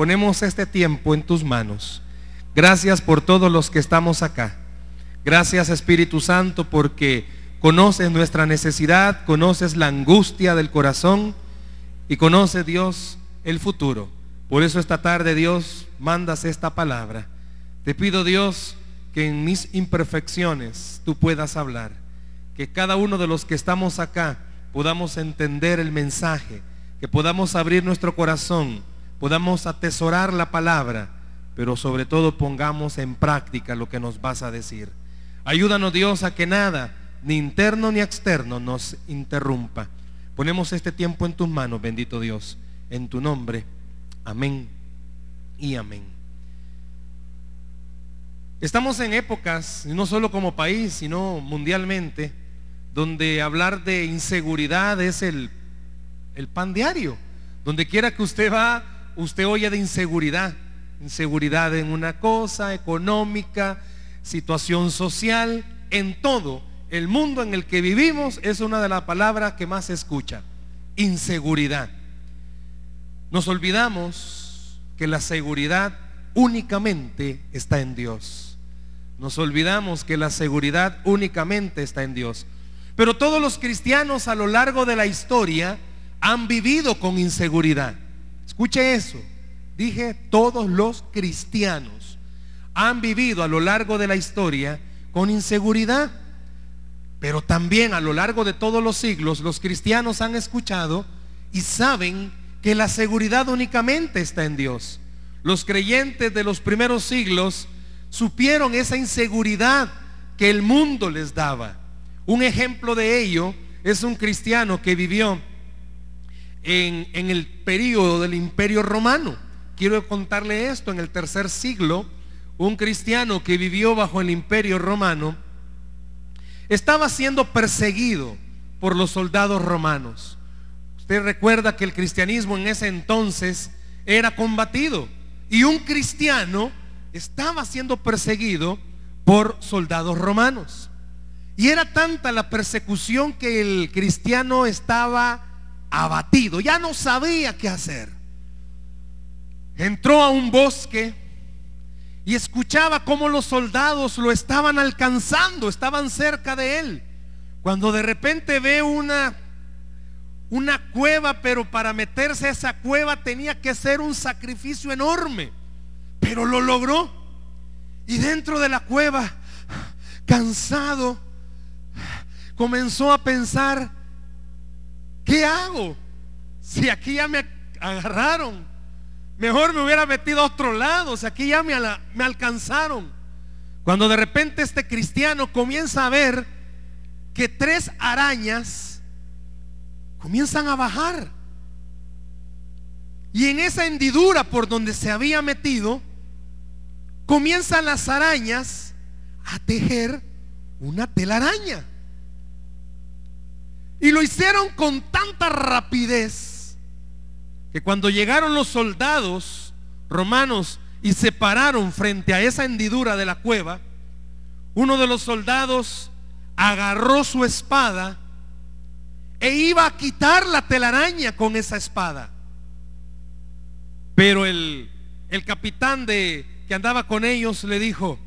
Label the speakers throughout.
Speaker 1: ponemos este tiempo en tus manos. Gracias por todos los que estamos acá. Gracias Espíritu Santo porque conoces nuestra necesidad, conoces la angustia del corazón y conoce Dios el futuro. Por eso esta tarde Dios mandas esta palabra. Te pido Dios que en mis imperfecciones tú puedas hablar. Que cada uno de los que estamos acá podamos entender el mensaje, que podamos abrir nuestro corazón, podamos atesorar la palabra, pero sobre todo pongamos en práctica lo que nos vas a decir. Ayúdanos Dios a que nada, ni interno ni externo, nos interrumpa. Ponemos este tiempo en tus manos, bendito Dios, en tu nombre. Amén y amén. Estamos en épocas, no solo como país, sino mundialmente, donde hablar de inseguridad es el, el pan diario. Donde quiera que usted va, usted oye de inseguridad. Inseguridad en una cosa, económica, situación social, en todo. El mundo en el que vivimos es una de las palabras que más se escucha. Inseguridad. Nos olvidamos que la seguridad únicamente está en Dios. Nos olvidamos que la seguridad únicamente está en Dios. Pero todos los cristianos a lo largo de la historia han vivido con inseguridad. Escuche eso. Dije, todos los cristianos han vivido a lo largo de la historia con inseguridad. Pero también a lo largo de todos los siglos los cristianos han escuchado y saben que la seguridad únicamente está en Dios. Los creyentes de los primeros siglos supieron esa inseguridad que el mundo les daba. Un ejemplo de ello es un cristiano que vivió en, el periodo del imperio romano. Quiero contarle esto, en el tercer siglo, un cristiano que vivió bajo el imperio romano estaba siendo perseguido por los soldados romanos. Usted recuerda que el cristianismo en ese entonces era combatido y un cristiano estaba siendo perseguido por soldados romanos. Y era tanta la persecución que el cristiano estaba abatido, ya no sabía qué hacer. Entró a un bosque y escuchaba cómo los soldados lo estaban alcanzando, estaban cerca de él. Cuando de repente ve una una cueva, pero para meterse a esa cueva tenía que ser un sacrificio enorme. Pero lo logró. Y dentro de la cueva, cansado, comenzó a pensar, ¿qué hago? Si aquí ya me agarraron, mejor me hubiera metido a otro lado, si aquí ya me, me alcanzaron. Cuando de repente este cristiano comienza a ver que tres arañas comienzan a bajar. Y en esa hendidura por donde se había metido, comienzan las arañas a tejer una telaraña. Y lo hicieron con tanta rapidez que cuando llegaron los soldados romanos y se pararon frente a esa hendidura de la cueva, uno de los soldados agarró su espada e iba a quitar la telaraña con esa espada. Pero el, el capitán de, que andaba con ellos le dijo,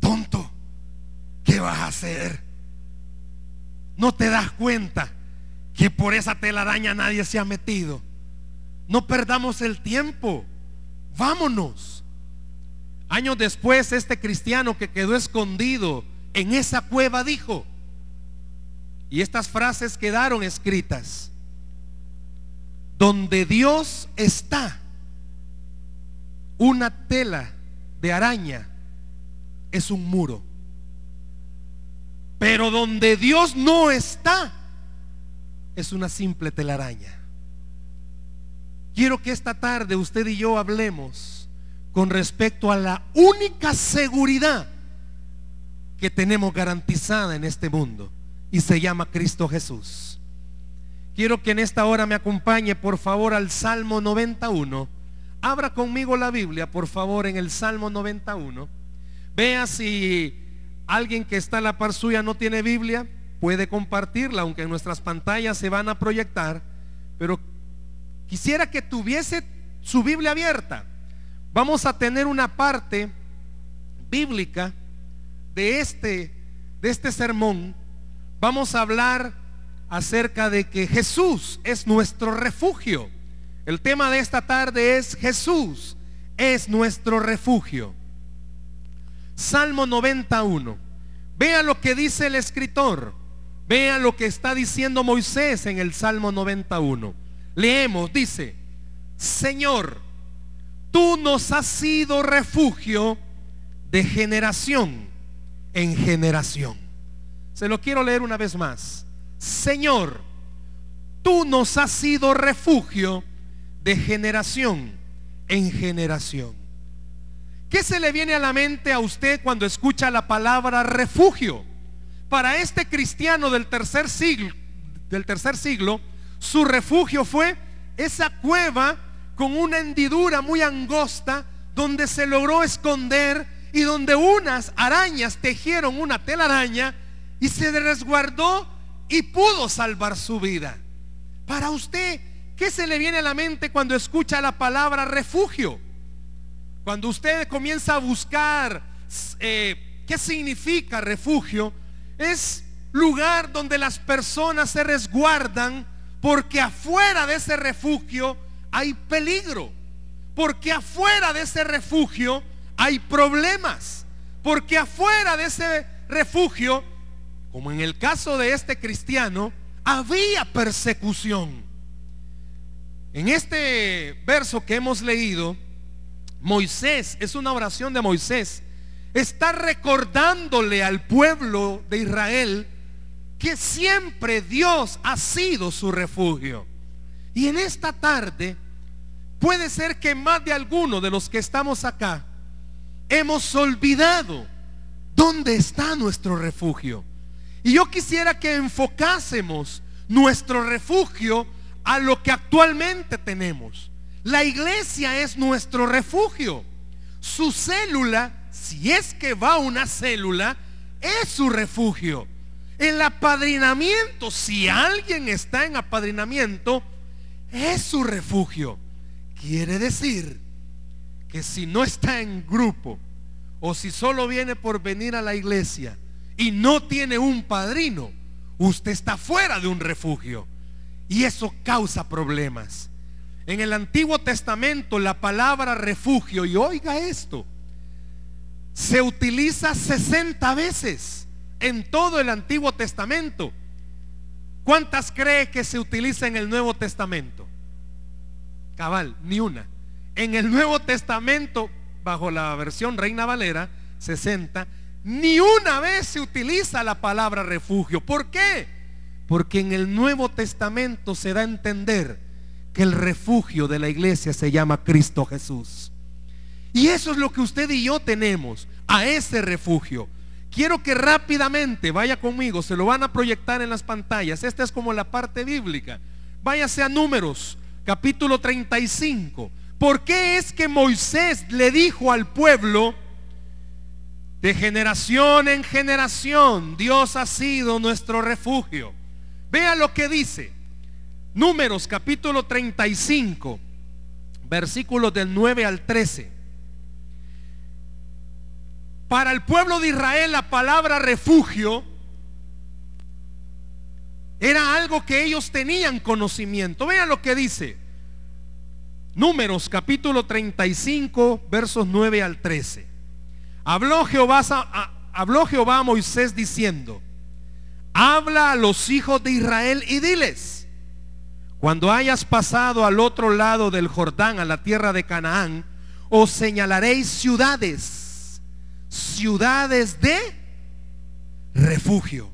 Speaker 1: tonto, ¿qué vas a hacer? No te das cuenta que por esa telaraña nadie se ha metido. No perdamos el tiempo. Vámonos. Años después, este cristiano que quedó escondido en esa cueva dijo, y estas frases quedaron escritas, donde Dios está, una tela de araña es un muro. Pero donde Dios no está, es una simple telaraña. Quiero que esta tarde usted y yo hablemos con respecto a la única seguridad que tenemos garantizada en este mundo y se llama Cristo Jesús. Quiero que en esta hora me acompañe por favor al Salmo 91. Abra conmigo la Biblia, por favor, en el Salmo 91. Vea si Alguien que está a la par suya no tiene Biblia, puede compartirla, aunque en nuestras pantallas se van a proyectar. Pero quisiera que tuviese su Biblia abierta. Vamos a tener una parte bíblica de este, de este sermón. Vamos a hablar acerca de que Jesús es nuestro refugio. El tema de esta tarde es Jesús es nuestro refugio. Salmo 91. Vea lo que dice el escritor. Vea lo que está diciendo Moisés en el Salmo 91. Leemos, dice, Señor, tú nos has sido refugio de generación en generación. Se lo quiero leer una vez más. Señor, tú nos has sido refugio de generación en generación. ¿Qué se le viene a la mente a usted cuando escucha la palabra refugio? Para este cristiano del tercer siglo, del tercer siglo, su refugio fue esa cueva con una hendidura muy angosta donde se logró esconder y donde unas arañas tejieron una telaraña y se resguardó y pudo salvar su vida. Para usted, ¿qué se le viene a la mente cuando escucha la palabra refugio? Cuando usted comienza a buscar eh, qué significa refugio, es lugar donde las personas se resguardan porque afuera de ese refugio hay peligro. Porque afuera de ese refugio hay problemas. Porque afuera de ese refugio, como en el caso de este cristiano, había persecución. En este verso que hemos leído, Moisés, es una oración de Moisés, está recordándole al pueblo de Israel que siempre Dios ha sido su refugio. Y en esta tarde puede ser que más de alguno de los que estamos acá hemos olvidado dónde está nuestro refugio. Y yo quisiera que enfocásemos nuestro refugio a lo que actualmente tenemos. La iglesia es nuestro refugio. Su célula, si es que va una célula, es su refugio. El apadrinamiento, si alguien está en apadrinamiento, es su refugio. Quiere decir que si no está en grupo o si solo viene por venir a la iglesia y no tiene un padrino, usted está fuera de un refugio. Y eso causa problemas. En el Antiguo Testamento la palabra refugio, y oiga esto, se utiliza 60 veces en todo el Antiguo Testamento. ¿Cuántas cree que se utiliza en el Nuevo Testamento? Cabal, ni una. En el Nuevo Testamento, bajo la versión Reina Valera, 60, ni una vez se utiliza la palabra refugio. ¿Por qué? Porque en el Nuevo Testamento se da a entender que el refugio de la iglesia se llama Cristo Jesús. Y eso es lo que usted y yo tenemos, a ese refugio. Quiero que rápidamente vaya conmigo, se lo van a proyectar en las pantallas. Esta es como la parte bíblica. Váyase a números, capítulo 35. ¿Por qué es que Moisés le dijo al pueblo, de generación en generación, Dios ha sido nuestro refugio? Vea lo que dice. Números capítulo 35, versículos del 9 al 13. Para el pueblo de Israel la palabra refugio era algo que ellos tenían conocimiento. Vean lo que dice. Números capítulo 35, versos 9 al 13. Habló Jehová, habló Jehová a Moisés diciendo, habla a los hijos de Israel y diles cuando hayas pasado al otro lado del Jordán, a la tierra de Canaán, os señalaréis ciudades, ciudades de refugio.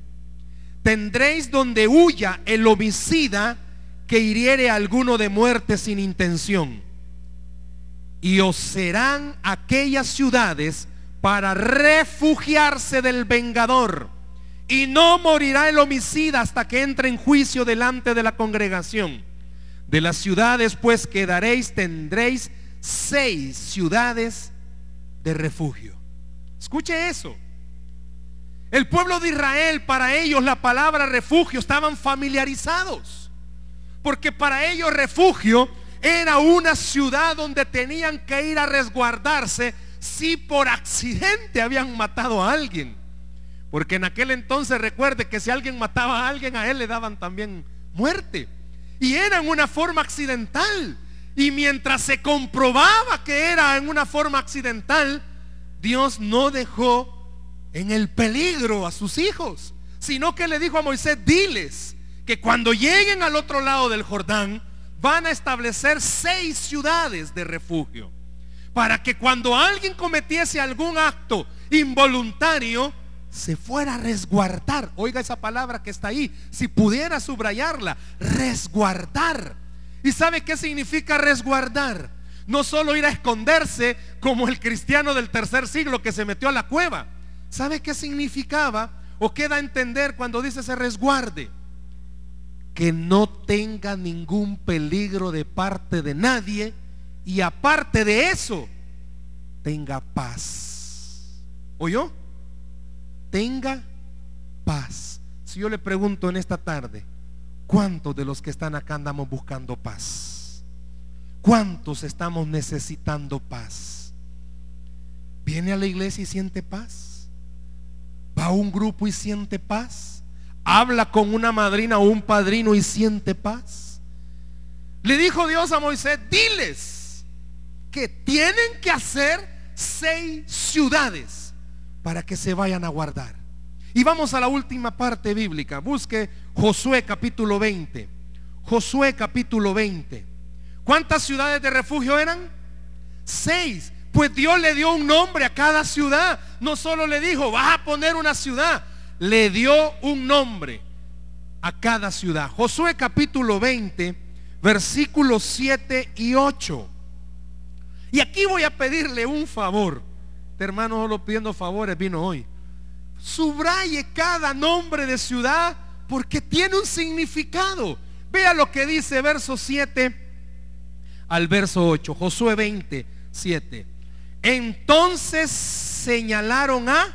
Speaker 1: Tendréis donde huya el homicida que hiriere a alguno de muerte sin intención. Y os serán aquellas ciudades para refugiarse del vengador y no morirá el homicida hasta que entre en juicio delante de la congregación. De las ciudades pues quedaréis, tendréis seis ciudades de refugio. Escuche eso. El pueblo de Israel, para ellos la palabra refugio estaban familiarizados. Porque para ellos refugio era una ciudad donde tenían que ir a resguardarse si por accidente habían matado a alguien. Porque en aquel entonces recuerde que si alguien mataba a alguien, a él le daban también muerte. Y era en una forma accidental. Y mientras se comprobaba que era en una forma accidental, Dios no dejó en el peligro a sus hijos, sino que le dijo a Moisés, diles que cuando lleguen al otro lado del Jordán, van a establecer seis ciudades de refugio. Para que cuando alguien cometiese algún acto involuntario, se fuera a resguardar. Oiga esa palabra que está ahí. Si pudiera subrayarla, resguardar. ¿Y sabe qué significa resguardar? No solo ir a esconderse como el cristiano del tercer siglo que se metió a la cueva. ¿Sabe qué significaba o queda a entender cuando dice se resguarde? Que no tenga ningún peligro de parte de nadie y aparte de eso, tenga paz. ¿Oyó? Tenga paz. Si yo le pregunto en esta tarde, ¿cuántos de los que están acá andamos buscando paz? ¿Cuántos estamos necesitando paz? ¿Viene a la iglesia y siente paz? Va a un grupo y siente paz. Habla con una madrina o un padrino y siente paz. Le dijo Dios a Moisés, diles que tienen que hacer seis ciudades para que se vayan a guardar. Y vamos a la última parte bíblica. Busque Josué capítulo 20. Josué capítulo 20. ¿Cuántas ciudades de refugio eran? Seis. Pues Dios le dio un nombre a cada ciudad. No solo le dijo, vas a poner una ciudad. Le dio un nombre a cada ciudad. Josué capítulo 20, versículos 7 y 8. Y aquí voy a pedirle un favor. Este hermano solo pidiendo favores vino hoy. Subraye cada nombre de ciudad porque tiene un significado. Vea lo que dice verso 7 al verso 8. Josué 20, 7. Entonces señalaron a,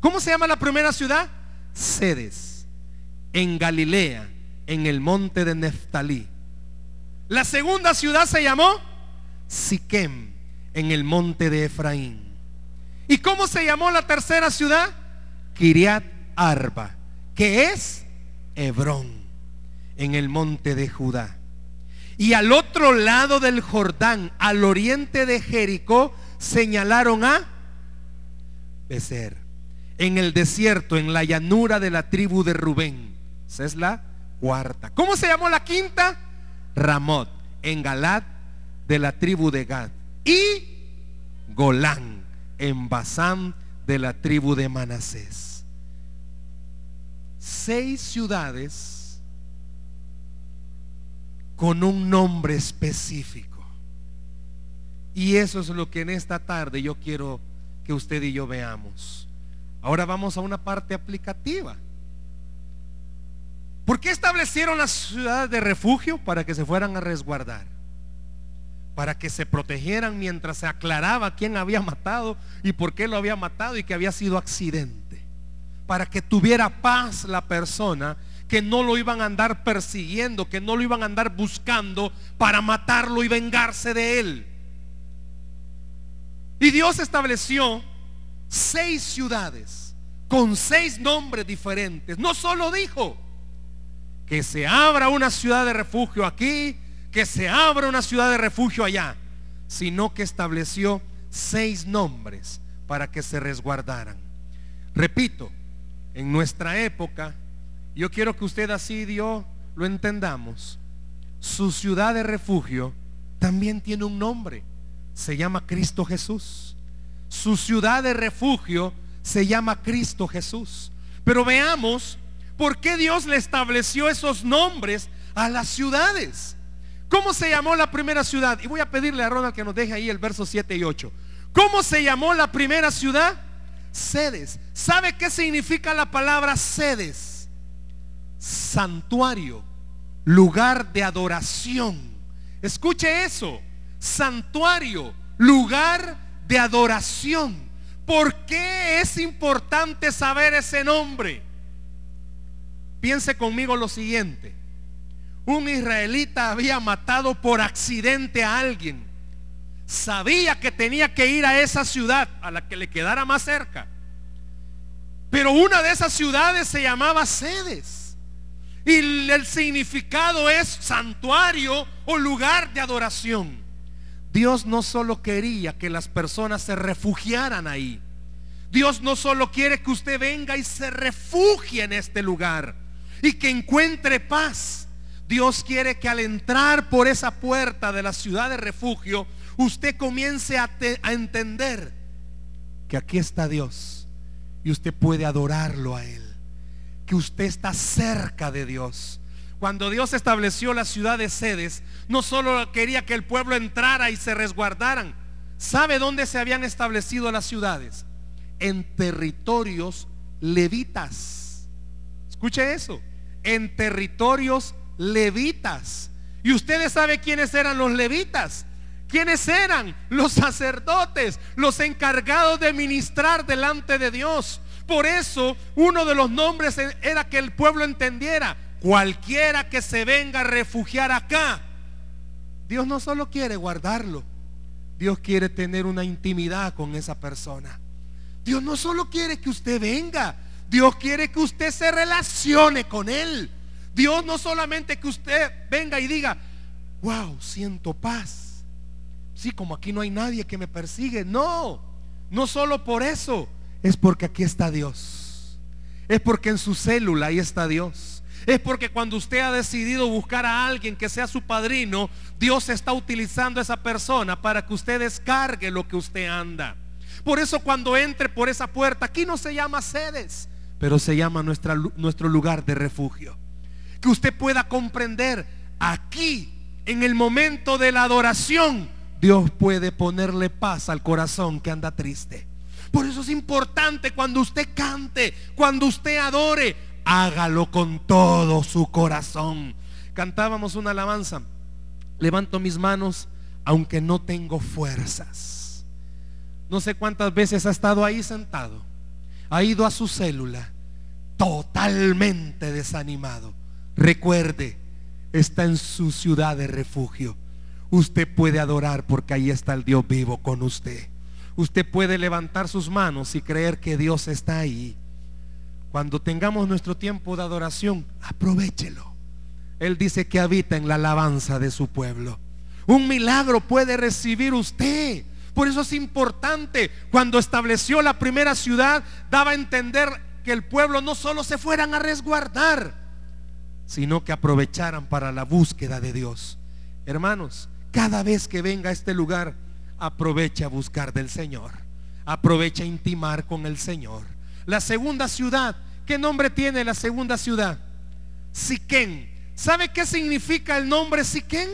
Speaker 1: ¿cómo se llama la primera ciudad? Sedes, en Galilea, en el monte de Neftalí. La segunda ciudad se llamó Siquem, en el monte de Efraín. ¿Y cómo se llamó la tercera ciudad? Kiriat Arba, que es Hebrón, en el monte de Judá. Y al otro lado del Jordán, al oriente de Jericó, señalaron a Becer. En el desierto, en la llanura de la tribu de Rubén. Esa es la cuarta. ¿Cómo se llamó la quinta? Ramot, en Galad de la tribu de Gad. Y Golán, en Basán de la tribu de Manasés. Seis ciudades con un nombre específico. Y eso es lo que en esta tarde yo quiero que usted y yo veamos. Ahora vamos a una parte aplicativa. ¿Por qué establecieron las ciudades de refugio? Para que se fueran a resguardar. Para que se protegieran mientras se aclaraba quién había matado y por qué lo había matado y que había sido accidente. Para que tuviera paz la persona que no lo iban a andar persiguiendo, que no lo iban a andar buscando para matarlo y vengarse de él. Y Dios estableció seis ciudades con seis nombres diferentes. No solo dijo que se abra una ciudad de refugio aquí, que se abra una ciudad de refugio allá, sino que estableció seis nombres para que se resguardaran. Repito, en nuestra época yo quiero que usted así, Dios, lo entendamos. Su ciudad de refugio también tiene un nombre. Se llama Cristo Jesús. Su ciudad de refugio se llama Cristo Jesús. Pero veamos por qué Dios le estableció esos nombres a las ciudades. ¿Cómo se llamó la primera ciudad? Y voy a pedirle a Ronald que nos deje ahí el verso 7 y 8. ¿Cómo se llamó la primera ciudad? Sedes. ¿Sabe qué significa la palabra sedes? santuario, lugar de adoración. Escuche eso, santuario, lugar de adoración. ¿Por qué es importante saber ese nombre? Piense conmigo lo siguiente. Un israelita había matado por accidente a alguien, sabía que tenía que ir a esa ciudad, a la que le quedara más cerca. Pero una de esas ciudades se llamaba Sedes. Y el significado es santuario o lugar de adoración. Dios no solo quería que las personas se refugiaran ahí. Dios no solo quiere que usted venga y se refugie en este lugar y que encuentre paz. Dios quiere que al entrar por esa puerta de la ciudad de refugio, usted comience a, entender que aquí está Dios y usted puede adorarlo a Él. Que usted está cerca de Dios cuando Dios estableció la ciudad de sedes, no solo quería que el pueblo entrara y se resguardaran. ¿Sabe dónde se habían establecido las ciudades? En territorios levitas. Escuche eso. En territorios levitas. Y ustedes saben quiénes eran los levitas. ¿Quiénes eran? Los sacerdotes, los encargados de ministrar delante de Dios. Por eso uno de los nombres era que el pueblo entendiera Cualquiera que se venga a refugiar acá, Dios no solo quiere guardarlo, Dios quiere tener una intimidad con esa persona. Dios no solo quiere que usted venga, Dios quiere que usted se relacione con Él. Dios no solamente que usted venga y diga, wow, siento paz. Sí, como aquí no hay nadie que me persigue. No, no solo por eso, es porque aquí está Dios. Es porque en su célula ahí está Dios. Es porque cuando usted ha decidido buscar a alguien que sea su padrino, Dios está utilizando a esa persona para que usted descargue lo que usted anda. Por eso cuando entre por esa puerta, aquí no se llama sedes, pero se llama nuestro lugar de refugio. Que usted pueda comprender aquí, en el momento de la adoración, Dios puede ponerle paz al corazón que anda triste. Por eso es importante cuando usted cante, cuando usted adore, hágalo con todo su corazón. Cantábamos una alabanza. Levanto mis manos aunque no tengo fuerzas. No sé cuántas veces ha estado ahí sentado. Ha ido a su célula totalmente desanimado. Recuerde, está en su ciudad de refugio. Usted puede adorar porque ahí está el Dios vivo con usted. Usted puede levantar sus manos y creer que Dios está ahí. Cuando tengamos nuestro tiempo de adoración, aprovechelo. Él dice que habita en la alabanza de su pueblo. Un milagro puede recibir usted. Por eso es importante, cuando estableció la primera ciudad, daba a entender que el pueblo no solo se fueran a resguardar, sino que aprovecharan para la búsqueda de Dios. Hermanos, cada vez que venga a este lugar, aprovecha a buscar del Señor. Aprovecha a intimar con el Señor. La segunda ciudad, ¿qué nombre tiene la segunda ciudad? Siquén. ¿Sabe qué significa el nombre Siquén?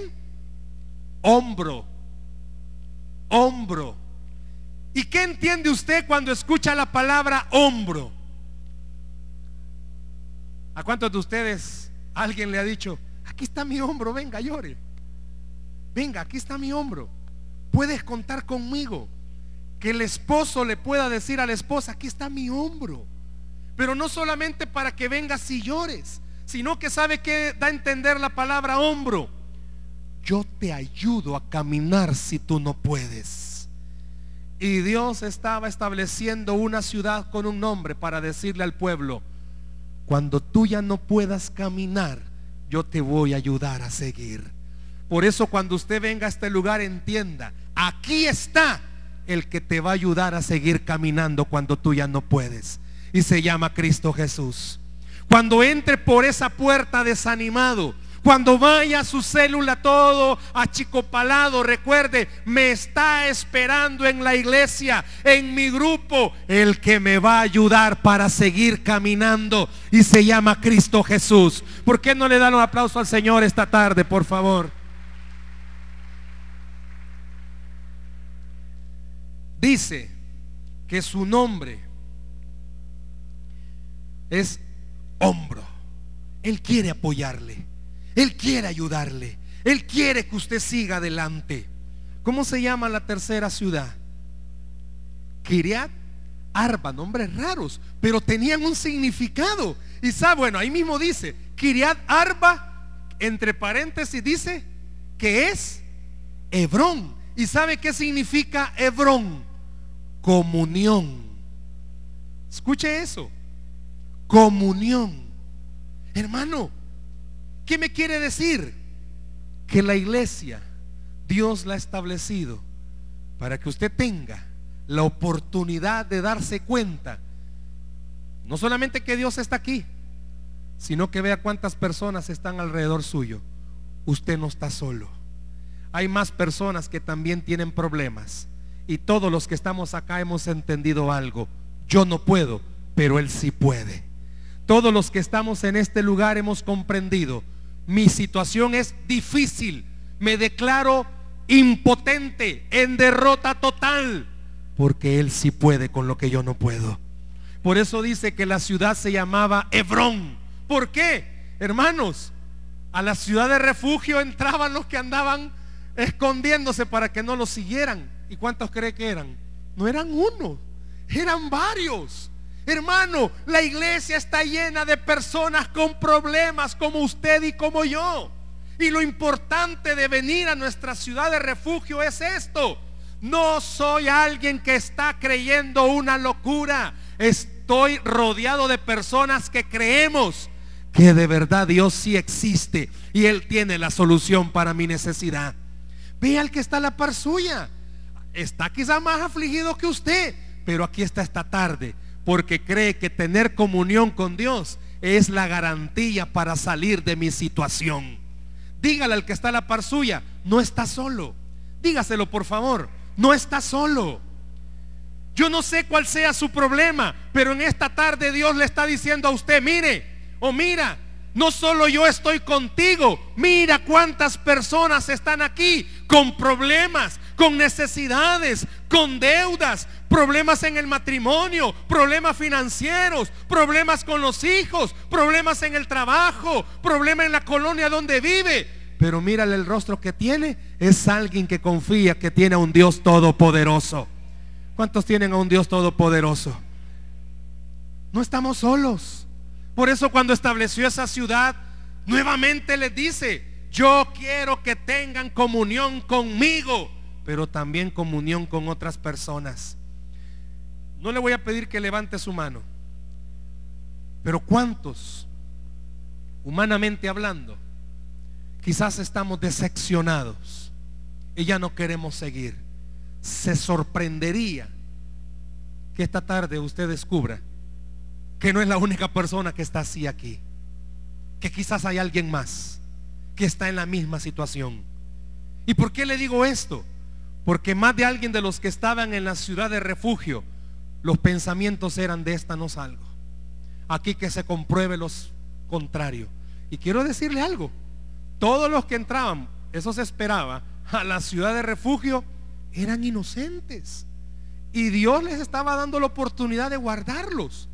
Speaker 1: Hombro. Hombro. ¿Y qué entiende usted cuando escucha la palabra hombro? ¿A cuántos de ustedes alguien le ha dicho, aquí está mi hombro, venga, llore? Venga, aquí está mi hombro. Puedes contar conmigo que el esposo le pueda decir a la esposa, aquí está mi hombro. Pero no solamente para que vengas y llores, sino que sabe que da a entender la palabra hombro. Yo te ayudo a caminar si tú no puedes. Y Dios estaba estableciendo una ciudad con un nombre para decirle al pueblo, cuando tú ya no puedas caminar, yo te voy a ayudar a seguir. Por eso cuando usted venga a este lugar entienda, aquí está el que te va a ayudar a seguir caminando cuando tú ya no puedes. Y se llama Cristo Jesús. Cuando entre por esa puerta desanimado, cuando vaya a su célula todo achicopalado, recuerde, me está esperando en la iglesia, en mi grupo, el que me va a ayudar para seguir caminando. Y se llama Cristo Jesús. ¿Por qué no le dan un aplauso al Señor esta tarde, por favor? dice que su nombre es hombro. Él quiere apoyarle. Él quiere ayudarle. Él quiere que usted siga adelante. ¿Cómo se llama la tercera ciudad? Kiriat Arba, nombres raros, pero tenían un significado. Y sabe, bueno, ahí mismo dice, Kiriat Arba entre paréntesis dice que es Hebrón. ¿Y sabe qué significa Hebrón? Comunión. Escuche eso. Comunión. Hermano, ¿qué me quiere decir? Que la iglesia, Dios la ha establecido para que usted tenga la oportunidad de darse cuenta, no solamente que Dios está aquí, sino que vea cuántas personas están alrededor suyo. Usted no está solo. Hay más personas que también tienen problemas. Y todos los que estamos acá hemos entendido algo. Yo no puedo, pero Él sí puede. Todos los que estamos en este lugar hemos comprendido. Mi situación es difícil. Me declaro impotente, en derrota total. Porque Él sí puede con lo que yo no puedo. Por eso dice que la ciudad se llamaba Hebrón. ¿Por qué? Hermanos, a la ciudad de refugio entraban los que andaban escondiéndose para que no los siguieran. ¿Y cuántos cree que eran? No eran uno, eran varios. Hermano, la iglesia está llena de personas con problemas como usted y como yo. Y lo importante de venir a nuestra ciudad de refugio es esto. No soy alguien que está creyendo una locura. Estoy rodeado de personas que creemos que de verdad Dios sí existe y Él tiene la solución para mi necesidad. Vea al que está a la par suya. Está quizá más afligido que usted, pero aquí está esta tarde porque cree que tener comunión con Dios es la garantía para salir de mi situación. Dígale al que está a la par suya, no está solo. Dígaselo por favor, no está solo. Yo no sé cuál sea su problema, pero en esta tarde Dios le está diciendo a usted, mire, o mira, no solo yo estoy contigo, mira cuántas personas están aquí con problemas, con necesidades, con deudas, problemas en el matrimonio, problemas financieros, problemas con los hijos, problemas en el trabajo, problemas en la colonia donde vive. Pero mírale el rostro que tiene, es alguien que confía que tiene a un Dios todopoderoso. ¿Cuántos tienen a un Dios todopoderoso? No estamos solos. Por eso cuando estableció esa ciudad, nuevamente les dice, yo quiero que tengan comunión conmigo, pero también comunión con otras personas. No le voy a pedir que levante su mano, pero ¿cuántos, humanamente hablando, quizás estamos decepcionados y ya no queremos seguir? Se sorprendería que esta tarde usted descubra que no es la única persona que está así aquí. Que quizás hay alguien más que está en la misma situación. ¿Y por qué le digo esto? Porque más de alguien de los que estaban en la ciudad de refugio, los pensamientos eran de esta no salgo. Aquí que se compruebe los contrarios. Y quiero decirle algo. Todos los que entraban, eso se esperaba, a la ciudad de refugio, eran inocentes. Y Dios les estaba dando la oportunidad de guardarlos.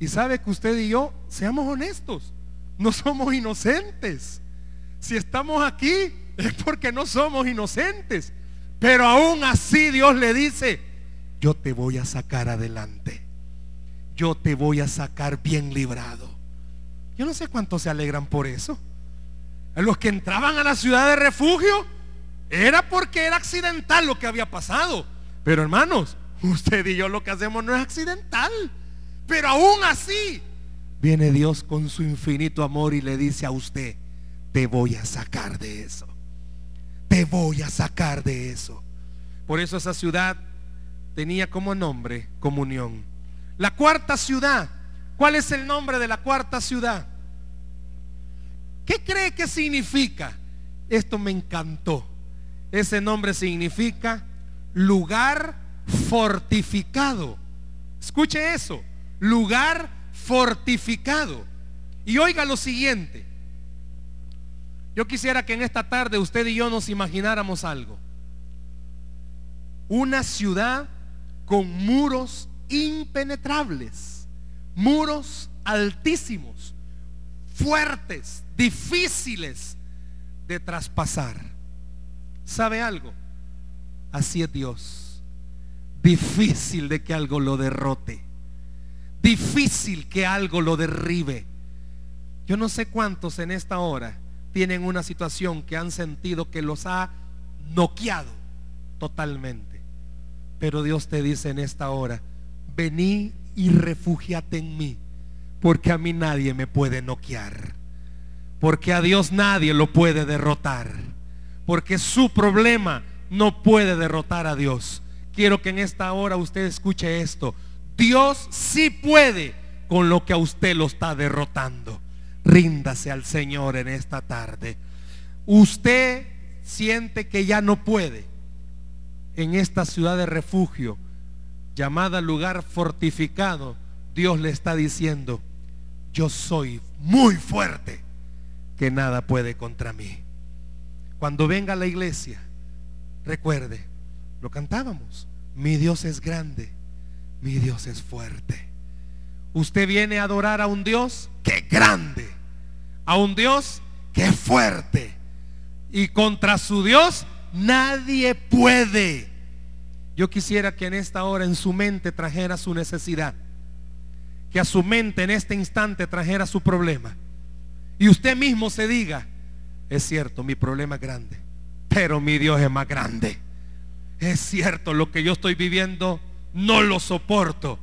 Speaker 1: Y sabe que usted y yo, seamos honestos, no somos inocentes. Si estamos aquí es porque no somos inocentes. Pero aún así Dios le dice, yo te voy a sacar adelante. Yo te voy a sacar bien librado. Yo no sé cuántos se alegran por eso. Los que entraban a la ciudad de refugio era porque era accidental lo que había pasado. Pero hermanos, usted y yo lo que hacemos no es accidental. Pero aún así, viene Dios con su infinito amor y le dice a usted, te voy a sacar de eso. Te voy a sacar de eso. Por eso esa ciudad tenía como nombre comunión. La cuarta ciudad. ¿Cuál es el nombre de la cuarta ciudad? ¿Qué cree que significa? Esto me encantó. Ese nombre significa lugar fortificado. Escuche eso lugar fortificado. Y oiga lo siguiente. Yo quisiera que en esta tarde usted y yo nos imagináramos algo. Una ciudad con muros impenetrables, muros altísimos, fuertes, difíciles de traspasar. ¿Sabe algo? Así es Dios. Difícil de que algo lo derrote difícil que algo lo derribe. Yo no sé cuántos en esta hora tienen una situación que han sentido que los ha noqueado totalmente. Pero Dios te dice en esta hora, vení y refúgiate en mí, porque a mí nadie me puede noquear, porque a Dios nadie lo puede derrotar, porque su problema no puede derrotar a Dios. Quiero que en esta hora usted escuche esto. Dios sí puede con lo que a usted lo está derrotando. Ríndase al Señor en esta tarde. Usted siente que ya no puede en esta ciudad de refugio llamada lugar fortificado. Dios le está diciendo, yo soy muy fuerte, que nada puede contra mí. Cuando venga a la iglesia, recuerde, lo cantábamos, mi Dios es grande, mi Dios es fuerte. Usted viene a adorar a un Dios que grande, a un Dios que es fuerte. Y contra su Dios nadie puede. Yo quisiera que en esta hora en su mente trajera su necesidad. Que a su mente en este instante trajera su problema. Y usted mismo se diga, es cierto, mi problema es grande, pero mi Dios es más grande. Es cierto, lo que yo estoy viviendo no lo soporto,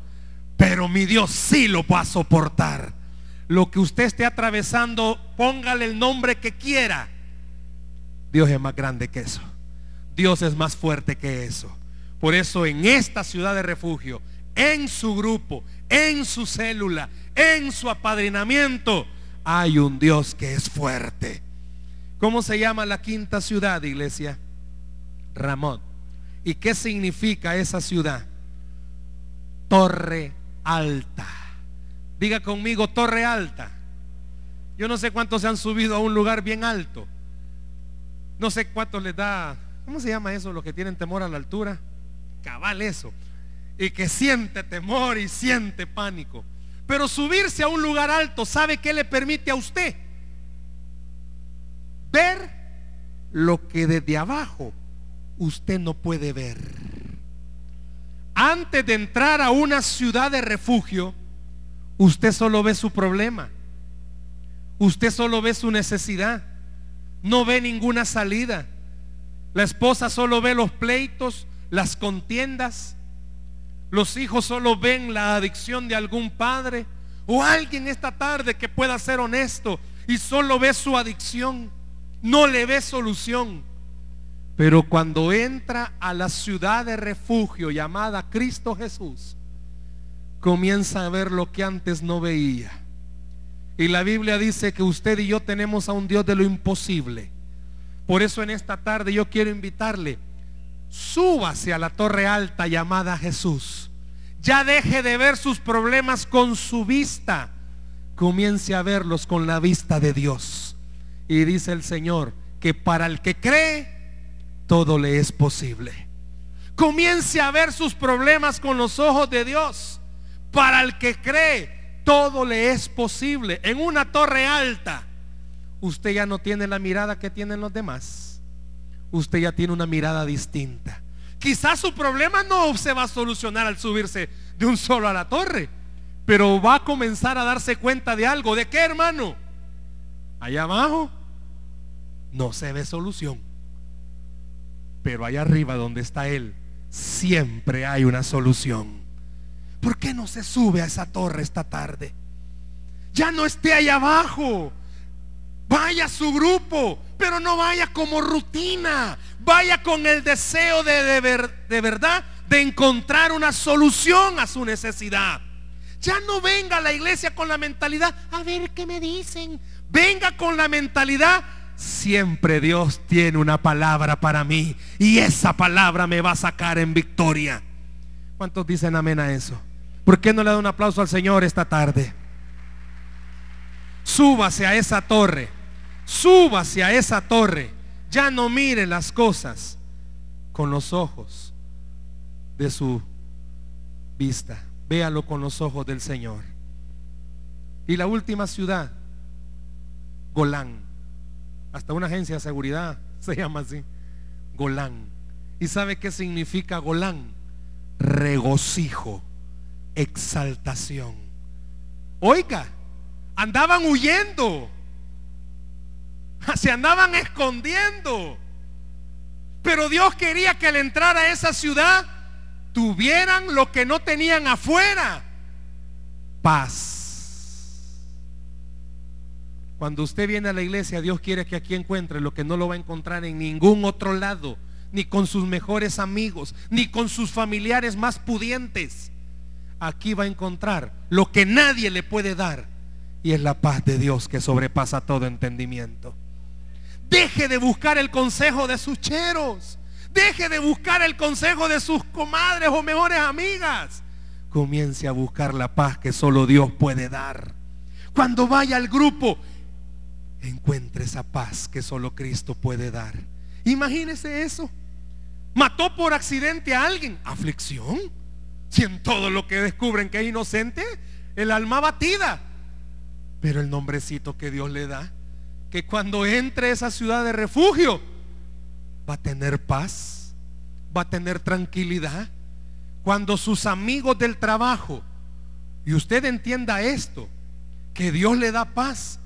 Speaker 1: pero mi Dios sí lo va a soportar. Lo que usted esté atravesando, póngale el nombre que quiera. Dios es más grande que eso. Dios es más fuerte que eso. Por eso en esta ciudad de refugio, en su grupo, en su célula, en su apadrinamiento, hay un Dios que es fuerte. ¿Cómo se llama la quinta ciudad, iglesia? Ramón. ¿Y qué significa esa ciudad? Torre alta. Diga conmigo, torre alta. Yo no sé cuántos se han subido a un lugar bien alto. No sé cuántos les da, ¿cómo se llama eso? Los que tienen temor a la altura. Cabal eso. Y que siente temor y siente pánico. Pero subirse a un lugar alto, ¿sabe qué le permite a usted? Ver lo que desde abajo usted no puede ver antes de entrar a una ciudad de refugio, usted solo ve su problema. Usted solo ve su necesidad. No ve ninguna salida. La esposa solo ve los pleitos, las contiendas. Los hijos solo ven la adicción de algún padre o alguien esta tarde que pueda ser honesto y solo ve su adicción. No le ve solución. Pero cuando entra a la ciudad de refugio llamada Cristo Jesús, comienza a ver lo que antes no veía. Y la Biblia dice que usted y yo tenemos a un Dios de lo imposible. Por eso en esta tarde yo quiero invitarle, súbase a la torre alta llamada Jesús. Ya deje de ver sus problemas con su vista. Comience a verlos con la vista de Dios. Y dice el Señor que para el que cree, todo le es posible. Comience a ver sus problemas con los ojos de Dios. Para el que cree, todo le es posible. En una torre alta, usted ya no tiene la mirada que tienen los demás. Usted ya tiene una mirada distinta. Quizás su problema no se va a solucionar al subirse de un solo a la torre, pero va a comenzar a darse cuenta de algo. ¿De qué, hermano? Allá abajo no se ve solución. Pero allá arriba donde está Él, siempre hay una solución. ¿Por qué no se sube a esa torre esta tarde? Ya no esté allá abajo. Vaya a su grupo, pero no vaya como rutina. Vaya con el deseo de, de, de verdad de encontrar una solución a su necesidad. Ya no venga a la iglesia con la mentalidad, a ver qué me dicen. Venga con la mentalidad, siempre Dios tiene una palabra para mí y esa palabra me va a sacar en victoria. ¿Cuántos dicen amén a eso? ¿Por qué no le da un aplauso al Señor esta tarde? Súbase a esa torre. Súbase a esa torre. Ya no mire las cosas con los ojos de su vista. Véalo con los ojos del Señor. Y la última ciudad, Golán. Hasta una agencia de seguridad se llama así. Golán. ¿Y sabe qué significa Golán? Regocijo, exaltación. Oiga, andaban huyendo. Se andaban escondiendo. Pero Dios quería que al entrar a esa ciudad tuvieran lo que no tenían afuera. Paz. Cuando usted viene a la iglesia, Dios quiere que aquí encuentre lo que no lo va a encontrar en ningún otro lado, ni con sus mejores amigos, ni con sus familiares más pudientes. Aquí va a encontrar lo que nadie le puede dar, y es la paz de Dios que sobrepasa todo entendimiento. Deje de buscar el consejo de sus cheros. Deje de buscar el consejo de sus comadres o mejores amigas. Comience a buscar la paz que solo Dios puede dar. Cuando vaya al grupo, encuentre esa paz que solo Cristo puede dar. Imagínese eso. Mató por accidente a alguien. Aflicción. Si en todo lo que descubren que es inocente, el alma batida. Pero el nombrecito que Dios le da que cuando entre esa ciudad de refugio va a tener paz, va a tener tranquilidad. Cuando sus amigos del trabajo, y usted entienda esto, que Dios le da paz,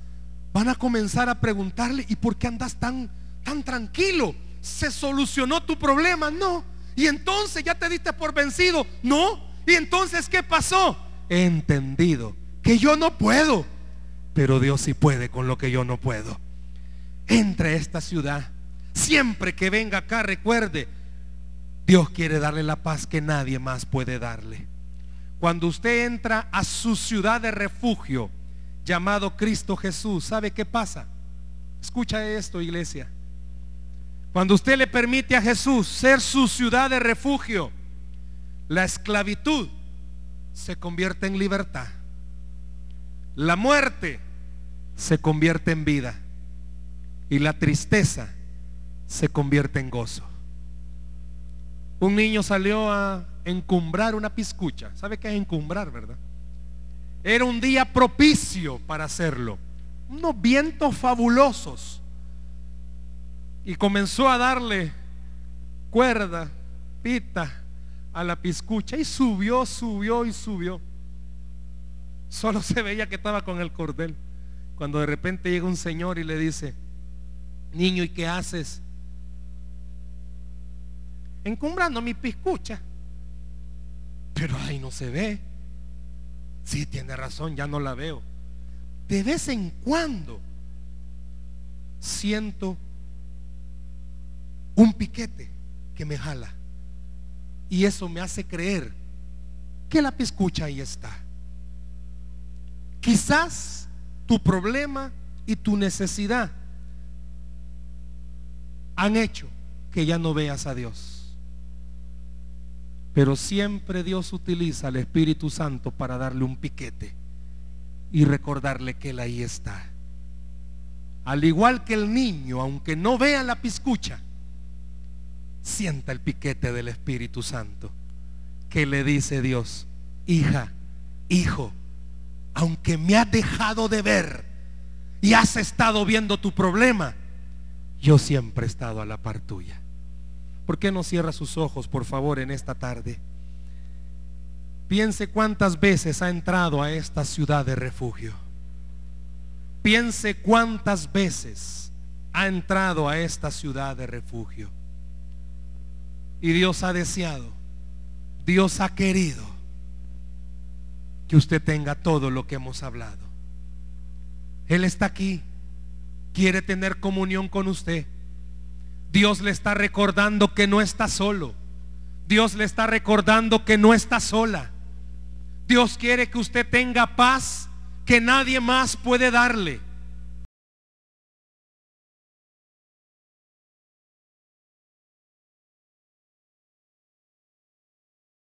Speaker 1: van a comenzar a preguntarle, ¿y por qué andas tan, tan tranquilo? ¿Se solucionó tu problema? No. Y entonces ya te diste por vencido. No. Y entonces, ¿qué pasó? He entendido que yo no puedo pero Dios sí puede con lo que yo no puedo. Entre esta ciudad. Siempre que venga acá, recuerde, Dios quiere darle la paz que nadie más puede darle. Cuando usted entra a su ciudad de refugio, llamado Cristo Jesús, ¿sabe qué pasa? Escucha esto, iglesia. Cuando usted le permite a Jesús ser su ciudad de refugio, la esclavitud se convierte en libertad. La muerte se convierte en vida y la tristeza se convierte en gozo. Un niño salió a encumbrar una piscucha. ¿Sabe qué es encumbrar, verdad? Era un día propicio para hacerlo. Unos vientos fabulosos. Y comenzó a darle cuerda, pita a la piscucha y subió, subió y subió. Solo se veía que estaba con el cordel. Cuando de repente llega un señor y le dice, niño, ¿y qué haces? Encumbrando mi piscucha. Pero ahí no se ve. Sí, tiene razón, ya no la veo. De vez en cuando siento un piquete que me jala. Y eso me hace creer que la piscucha ahí está. Quizás tu problema y tu necesidad han hecho que ya no veas a Dios. Pero siempre Dios utiliza al Espíritu Santo para darle un piquete y recordarle que Él ahí está. Al igual que el niño, aunque no vea la piscucha, sienta el piquete del Espíritu Santo que le dice Dios, hija, hijo, aunque me has dejado de ver y has estado viendo tu problema, yo siempre he estado a la par tuya. ¿Por qué no cierra sus ojos, por favor, en esta tarde? Piense cuántas veces ha entrado a esta ciudad de refugio. Piense cuántas veces ha entrado a esta ciudad de refugio. Y Dios ha deseado, Dios ha querido que usted tenga todo lo que hemos hablado. Él está aquí, quiere tener comunión con usted. Dios le está recordando que no está solo. Dios le está recordando que no está sola. Dios quiere que usted tenga paz que nadie más puede darle.